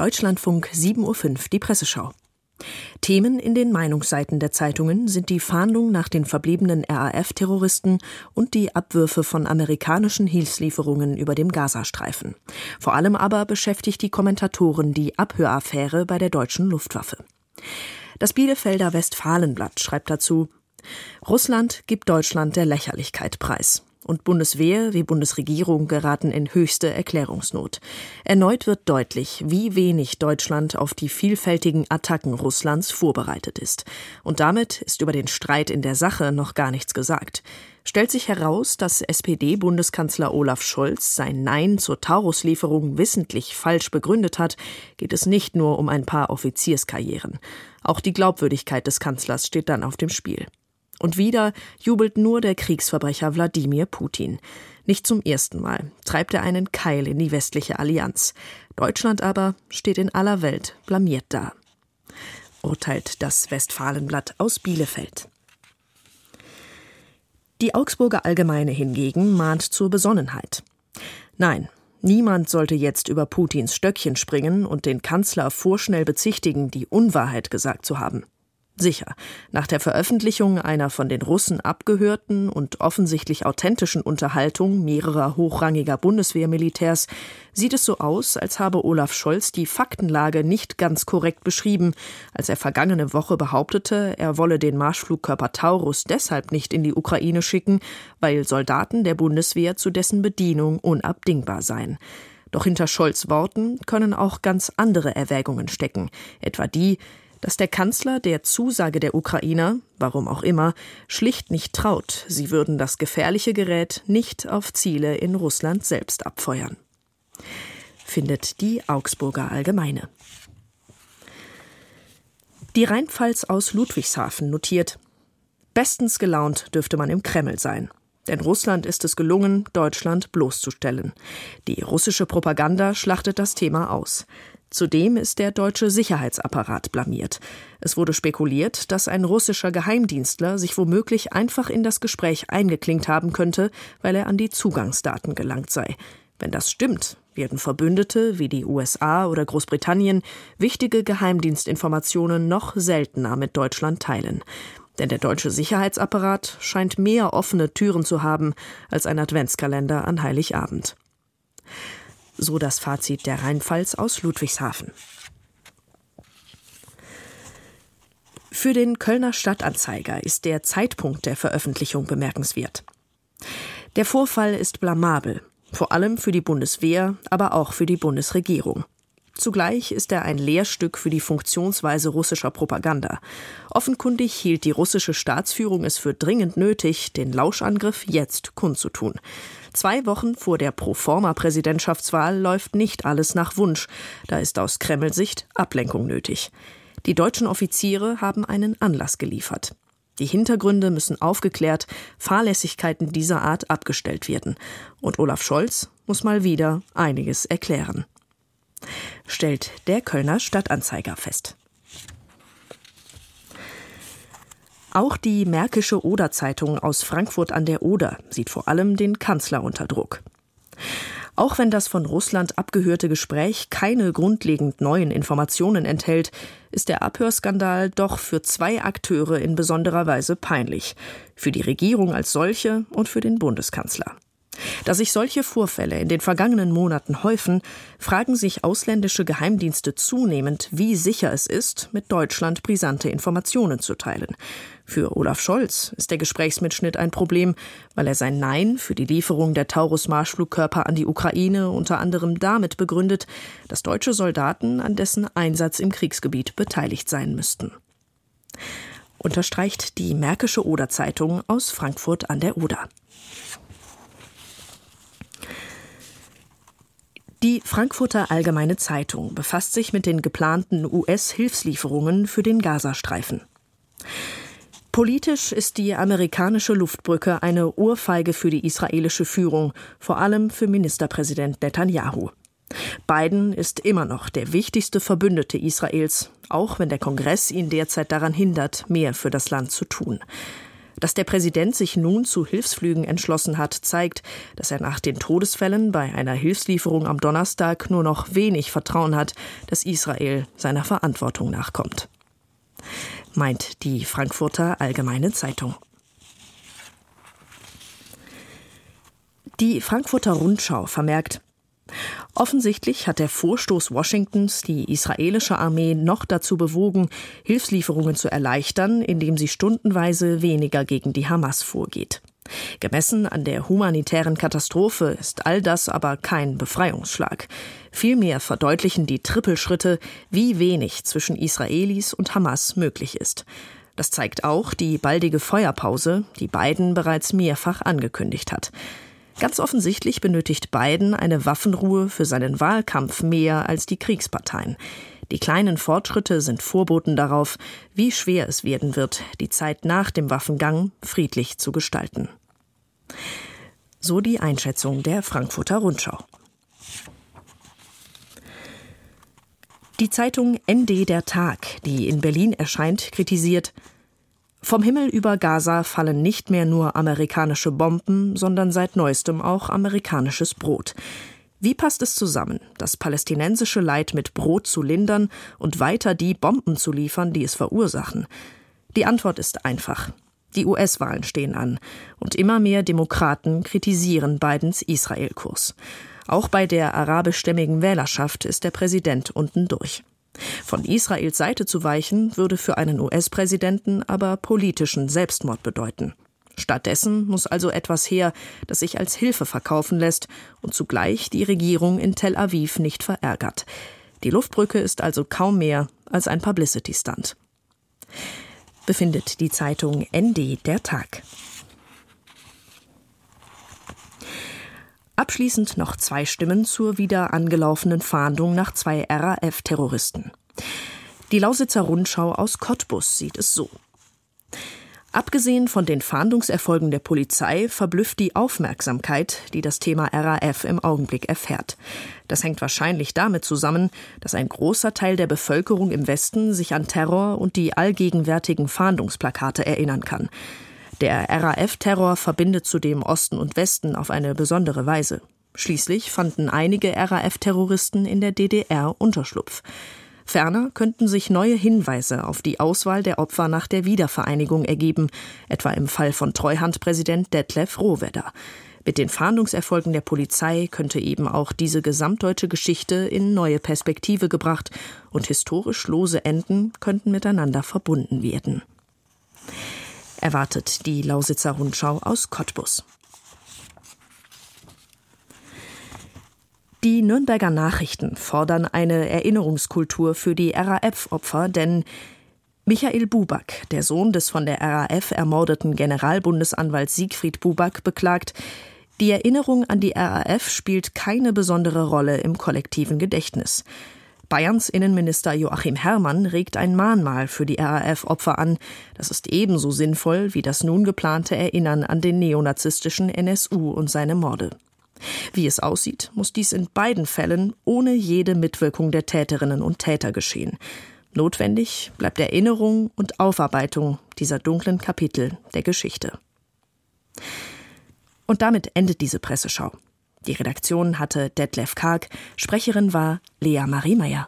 Deutschlandfunk 7.05 Uhr die Presseschau. Themen in den Meinungsseiten der Zeitungen sind die Fahndung nach den verbliebenen RAF-Terroristen und die Abwürfe von amerikanischen Hilfslieferungen über dem Gazastreifen. Vor allem aber beschäftigt die Kommentatoren die Abhöraffäre bei der deutschen Luftwaffe. Das Bielefelder Westfalenblatt schreibt dazu Russland gibt Deutschland der Lächerlichkeit preis und Bundeswehr wie Bundesregierung geraten in höchste Erklärungsnot. Erneut wird deutlich, wie wenig Deutschland auf die vielfältigen Attacken Russlands vorbereitet ist. Und damit ist über den Streit in der Sache noch gar nichts gesagt. Stellt sich heraus, dass SPD-Bundeskanzler Olaf Scholz sein Nein zur Tauruslieferung wissentlich falsch begründet hat, geht es nicht nur um ein paar Offizierskarrieren. Auch die Glaubwürdigkeit des Kanzlers steht dann auf dem Spiel. Und wieder jubelt nur der Kriegsverbrecher Wladimir Putin. Nicht zum ersten Mal treibt er einen Keil in die westliche Allianz. Deutschland aber steht in aller Welt blamiert da. Urteilt das Westfalenblatt aus Bielefeld. Die Augsburger Allgemeine hingegen mahnt zur Besonnenheit. Nein, niemand sollte jetzt über Putins Stöckchen springen und den Kanzler vorschnell bezichtigen, die Unwahrheit gesagt zu haben. Sicher, nach der Veröffentlichung einer von den Russen abgehörten und offensichtlich authentischen Unterhaltung mehrerer hochrangiger Bundeswehrmilitärs sieht es so aus, als habe Olaf Scholz die Faktenlage nicht ganz korrekt beschrieben, als er vergangene Woche behauptete, er wolle den Marschflugkörper Taurus deshalb nicht in die Ukraine schicken, weil Soldaten der Bundeswehr zu dessen Bedienung unabdingbar seien. Doch hinter Scholz Worten können auch ganz andere Erwägungen stecken, etwa die, dass der Kanzler der Zusage der Ukrainer, warum auch immer, schlicht nicht traut, sie würden das gefährliche Gerät nicht auf Ziele in Russland selbst abfeuern. Findet die Augsburger Allgemeine. Die Rheinpfalz aus Ludwigshafen notiert Bestens gelaunt dürfte man im Kreml sein. Denn Russland ist es gelungen, Deutschland bloßzustellen. Die russische Propaganda schlachtet das Thema aus. Zudem ist der deutsche Sicherheitsapparat blamiert. Es wurde spekuliert, dass ein russischer Geheimdienstler sich womöglich einfach in das Gespräch eingeklinkt haben könnte, weil er an die Zugangsdaten gelangt sei. Wenn das stimmt, werden Verbündete wie die USA oder Großbritannien wichtige Geheimdienstinformationen noch seltener mit Deutschland teilen. Denn der deutsche Sicherheitsapparat scheint mehr offene Türen zu haben als ein Adventskalender an Heiligabend. So das Fazit der Rheinpfalz aus Ludwigshafen. Für den Kölner Stadtanzeiger ist der Zeitpunkt der Veröffentlichung bemerkenswert. Der Vorfall ist blamabel, vor allem für die Bundeswehr, aber auch für die Bundesregierung. Zugleich ist er ein Lehrstück für die Funktionsweise russischer Propaganda. Offenkundig hielt die russische Staatsführung es für dringend nötig, den Lauschangriff jetzt kundzutun. Zwei Wochen vor der Proforma-Präsidentschaftswahl läuft nicht alles nach Wunsch. Da ist aus Kreml-Sicht Ablenkung nötig. Die deutschen Offiziere haben einen Anlass geliefert. Die Hintergründe müssen aufgeklärt, Fahrlässigkeiten dieser Art abgestellt werden. Und Olaf Scholz muss mal wieder einiges erklären. Stellt der Kölner Stadtanzeiger fest. Auch die Märkische Oder-Zeitung aus Frankfurt an der Oder sieht vor allem den Kanzler unter Druck. Auch wenn das von Russland abgehörte Gespräch keine grundlegend neuen Informationen enthält, ist der Abhörskandal doch für zwei Akteure in besonderer Weise peinlich. Für die Regierung als solche und für den Bundeskanzler. Da sich solche Vorfälle in den vergangenen Monaten häufen, fragen sich ausländische Geheimdienste zunehmend, wie sicher es ist, mit Deutschland brisante Informationen zu teilen. Für Olaf Scholz ist der Gesprächsmitschnitt ein Problem, weil er sein Nein für die Lieferung der Taurus-Marschflugkörper an die Ukraine unter anderem damit begründet, dass deutsche Soldaten an dessen Einsatz im Kriegsgebiet beteiligt sein müssten. Unterstreicht die Märkische Oder Zeitung aus Frankfurt an der Oder. Die Frankfurter Allgemeine Zeitung befasst sich mit den geplanten US-Hilfslieferungen für den Gazastreifen. Politisch ist die amerikanische Luftbrücke eine Ohrfeige für die israelische Führung, vor allem für Ministerpräsident Netanyahu. Biden ist immer noch der wichtigste Verbündete Israels, auch wenn der Kongress ihn derzeit daran hindert, mehr für das Land zu tun. Dass der Präsident sich nun zu Hilfsflügen entschlossen hat, zeigt, dass er nach den Todesfällen bei einer Hilfslieferung am Donnerstag nur noch wenig Vertrauen hat, dass Israel seiner Verantwortung nachkommt. Meint die Frankfurter Allgemeine Zeitung. Die Frankfurter Rundschau vermerkt, Offensichtlich hat der Vorstoß Washingtons die israelische Armee noch dazu bewogen, Hilfslieferungen zu erleichtern, indem sie stundenweise weniger gegen die Hamas vorgeht. Gemessen an der humanitären Katastrophe ist all das aber kein Befreiungsschlag. Vielmehr verdeutlichen die Trippelschritte, wie wenig zwischen Israelis und Hamas möglich ist. Das zeigt auch die baldige Feuerpause, die Biden bereits mehrfach angekündigt hat. Ganz offensichtlich benötigt Biden eine Waffenruhe für seinen Wahlkampf mehr als die Kriegsparteien. Die kleinen Fortschritte sind Vorboten darauf, wie schwer es werden wird, die Zeit nach dem Waffengang friedlich zu gestalten. So die Einschätzung der Frankfurter Rundschau. Die Zeitung ND Der Tag, die in Berlin erscheint, kritisiert, vom Himmel über Gaza fallen nicht mehr nur amerikanische Bomben, sondern seit neuestem auch amerikanisches Brot. Wie passt es zusammen, das palästinensische Leid mit Brot zu lindern und weiter die Bomben zu liefern, die es verursachen? Die Antwort ist einfach. Die US-Wahlen stehen an, und immer mehr Demokraten kritisieren Bidens Israel-Kurs. Auch bei der arabischstämmigen Wählerschaft ist der Präsident unten durch. Von Israels Seite zu weichen, würde für einen US-Präsidenten aber politischen Selbstmord bedeuten. Stattdessen muss also etwas her, das sich als Hilfe verkaufen lässt und zugleich die Regierung in Tel Aviv nicht verärgert. Die Luftbrücke ist also kaum mehr als ein Publicity-Stunt. Befindet die Zeitung ND der Tag. Abschließend noch zwei Stimmen zur wieder angelaufenen Fahndung nach zwei RAF-Terroristen. Die Lausitzer Rundschau aus Cottbus sieht es so. Abgesehen von den Fahndungserfolgen der Polizei verblüfft die Aufmerksamkeit, die das Thema RAF im Augenblick erfährt. Das hängt wahrscheinlich damit zusammen, dass ein großer Teil der Bevölkerung im Westen sich an Terror und die allgegenwärtigen Fahndungsplakate erinnern kann. Der RAF-Terror verbindet zudem Osten und Westen auf eine besondere Weise. Schließlich fanden einige RAF-Terroristen in der DDR Unterschlupf. Ferner könnten sich neue Hinweise auf die Auswahl der Opfer nach der Wiedervereinigung ergeben, etwa im Fall von Treuhandpräsident Detlef Rohwedder. Mit den Fahndungserfolgen der Polizei könnte eben auch diese gesamtdeutsche Geschichte in neue Perspektive gebracht und historisch lose Enden könnten miteinander verbunden werden erwartet die Lausitzer Rundschau aus Cottbus. Die Nürnberger Nachrichten fordern eine Erinnerungskultur für die RAF-Opfer, denn Michael Buback, der Sohn des von der RAF ermordeten Generalbundesanwalts Siegfried Buback, beklagt, die Erinnerung an die RAF spielt keine besondere Rolle im kollektiven Gedächtnis. Bayerns Innenminister Joachim Herrmann regt ein Mahnmal für die RAF-Opfer an. Das ist ebenso sinnvoll wie das nun geplante Erinnern an den neonazistischen NSU und seine Morde. Wie es aussieht, muss dies in beiden Fällen ohne jede Mitwirkung der Täterinnen und Täter geschehen. Notwendig bleibt Erinnerung und Aufarbeitung dieser dunklen Kapitel der Geschichte. Und damit endet diese Presseschau. Die Redaktion hatte Detlef Karg, Sprecherin war Lea Marie Meyer.